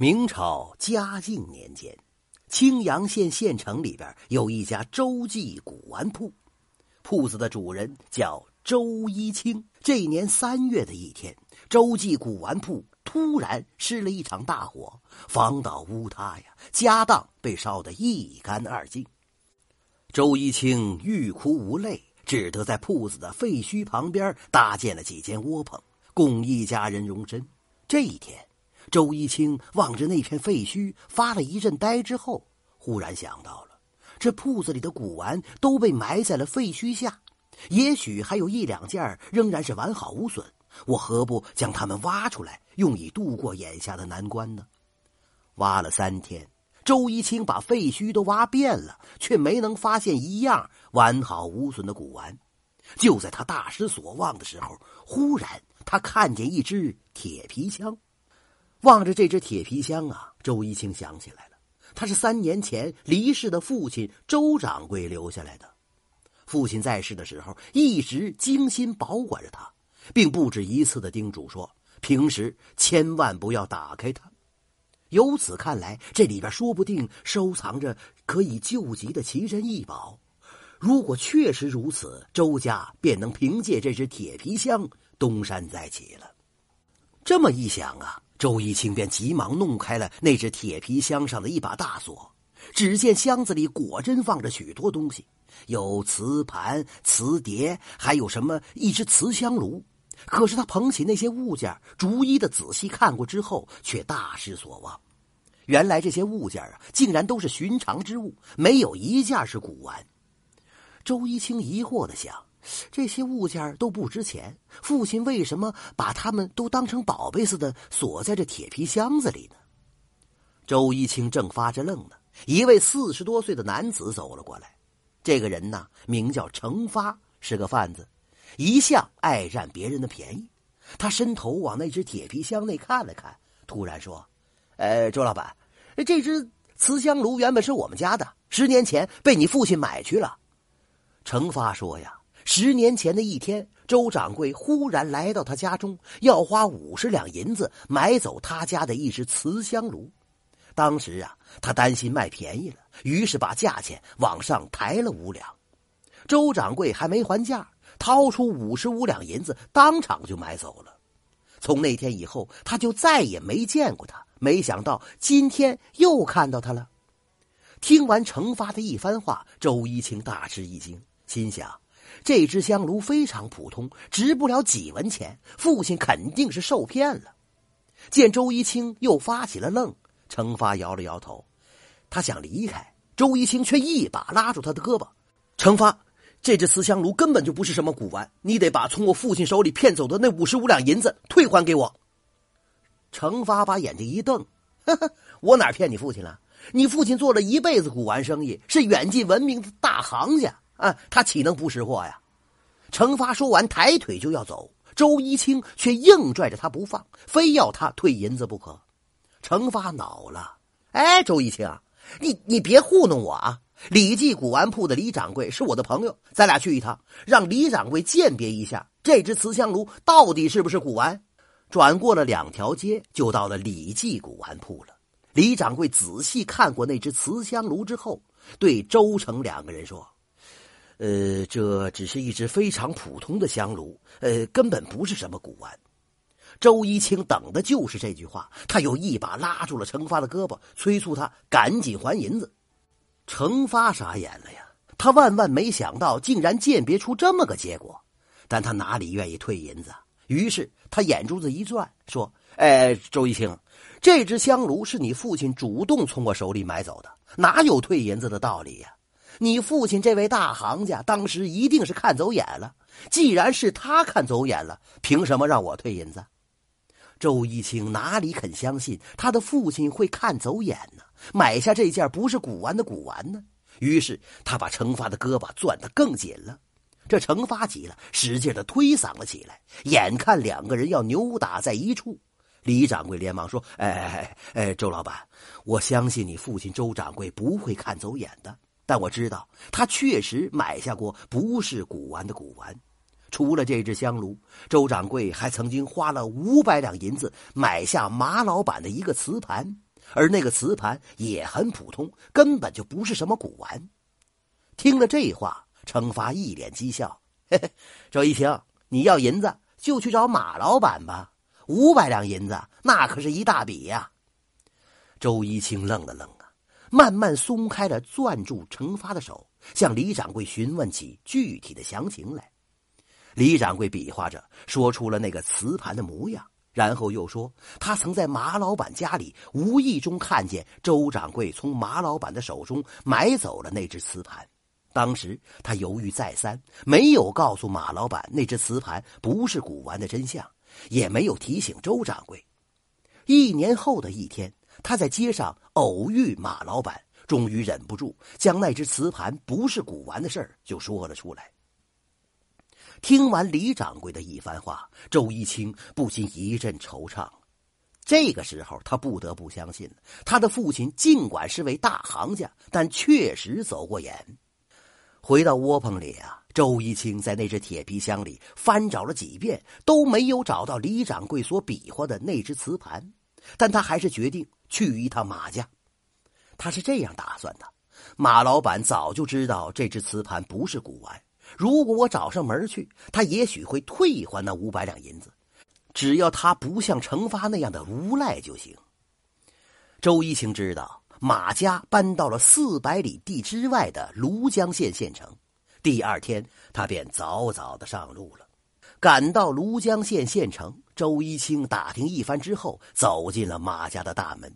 明朝嘉靖年间，青阳县县城里边有一家周记古玩铺，铺子的主人叫周一清。这年三月的一天，周记古玩铺突然失了一场大火，房倒屋塌呀，家当被烧得一干二净。周一清欲哭无泪，只得在铺子的废墟旁边搭建了几间窝棚，供一家人容身。这一天。周一清望着那片废墟，发了一阵呆，之后忽然想到了：这铺子里的古玩都被埋在了废墟下，也许还有一两件仍然是完好无损。我何不将它们挖出来，用以度过眼下的难关呢？挖了三天，周一清把废墟都挖遍了，却没能发现一样完好无损的古玩。就在他大失所望的时候，忽然他看见一支铁皮枪。望着这只铁皮箱啊，周一清想起来了，他是三年前离世的父亲周掌柜留下来的。父亲在世的时候，一直精心保管着它，并不止一次的叮嘱说，平时千万不要打开它。由此看来，这里边说不定收藏着可以救急的奇珍异宝。如果确实如此，周家便能凭借这只铁皮箱东山再起了。这么一想啊。周一清便急忙弄开了那只铁皮箱上的一把大锁，只见箱子里果真放着许多东西，有瓷盘、瓷碟，还有什么一只瓷香炉。可是他捧起那些物件，逐一的仔细看过之后，却大失所望。原来这些物件啊，竟然都是寻常之物，没有一件是古玩。周一清疑惑的想。这些物件都不值钱，父亲为什么把他们都当成宝贝似的锁在这铁皮箱子里呢？周一清正发着愣呢，一位四十多岁的男子走了过来。这个人呢，名叫程发，是个贩子，一向爱占别人的便宜。他伸头往那只铁皮箱内看了看，突然说：“呃，周老板，这只瓷香炉原本是我们家的，十年前被你父亲买去了。”程发说：“呀。”十年前的一天，周掌柜忽然来到他家中，要花五十两银子买走他家的一只瓷香炉。当时啊，他担心卖便宜了，于是把价钱往上抬了五两。周掌柜还没还价，掏出五十五两银子，当场就买走了。从那天以后，他就再也没见过他。没想到今天又看到他了。听完程发的一番话，周一清大吃一惊，心想。这只香炉非常普通，值不了几文钱。父亲肯定是受骗了。见周一清又发起了愣，程发摇了摇头，他想离开，周一清却一把拉住他的胳膊：“程发，这只瓷香炉根本就不是什么古玩，你得把从我父亲手里骗走的那五十五两银子退还给我。”程发把眼睛一瞪：“呵呵，我哪骗你父亲了？你父亲做了一辈子古玩生意，是远近闻名的大行家。”啊，他岂能不识货呀？程发说完，抬腿就要走，周一清却硬拽着他不放，非要他退银子不可。程发恼了，哎，周一清，你你别糊弄我啊！李记古玩铺的李掌柜是我的朋友，咱俩去一趟，让李掌柜鉴别一下这只瓷香炉到底是不是古玩。转过了两条街，就到了李记古玩铺了。李掌柜仔细看过那只瓷香炉之后，对周成两个人说。呃，这只是一只非常普通的香炉，呃，根本不是什么古玩。周一清等的就是这句话，他又一把拉住了程发的胳膊，催促他赶紧还银子。程发傻眼了呀，他万万没想到竟然鉴别出这么个结果，但他哪里愿意退银子？于是他眼珠子一转，说：“哎，周一清，这只香炉是你父亲主动从我手里买走的，哪有退银子的道理呀？”你父亲这位大行家当时一定是看走眼了。既然是他看走眼了，凭什么让我退银子？周一清哪里肯相信他的父亲会看走眼呢？买下这件不是古玩的古玩呢？于是他把程发的胳膊攥得更紧了。这程发急了，使劲的推搡了起来。眼看两个人要扭打在一处，李掌柜连忙说：“哎哎哎哎，周老板，我相信你父亲周掌柜不会看走眼的。”但我知道，他确实买下过不是古玩的古玩。除了这只香炉，周掌柜还曾经花了五百两银子买下马老板的一个瓷盘。而那个瓷盘也很普通，根本就不是什么古玩。听了这话，程发一脸讥笑：“嘿嘿，周一清，你要银子就去找马老板吧，五百两银子那可是一大笔呀。”周一清愣了愣，慢慢松开了攥住程发的手，向李掌柜询问起具体的详情来。李掌柜比划着说出了那个瓷盘的模样。然后又说，他曾在马老板家里无意中看见周掌柜从马老板的手中买走了那只瓷盘。当时他犹豫再三，没有告诉马老板那只瓷盘不是古玩的真相，也没有提醒周掌柜。一年后的一天，他在街上偶遇马老板，终于忍不住将那只瓷盘不是古玩的事儿就说了出来。听完李掌柜的一番话，周一清不禁一阵惆怅。这个时候，他不得不相信，他的父亲尽管是位大行家，但确实走过眼。回到窝棚里啊，周一清在那只铁皮箱里翻找了几遍，都没有找到李掌柜所比划的那只瓷盘。但他还是决定去一趟马家。他是这样打算的：马老板早就知道这只瓷盘不是古玩。如果我找上门去，他也许会退还那五百两银子，只要他不像程发那样的无赖就行。周一清知道马家搬到了四百里地之外的庐江县县城，第二天他便早早的上路了。赶到庐江县县城，周一清打听一番之后，走进了马家的大门。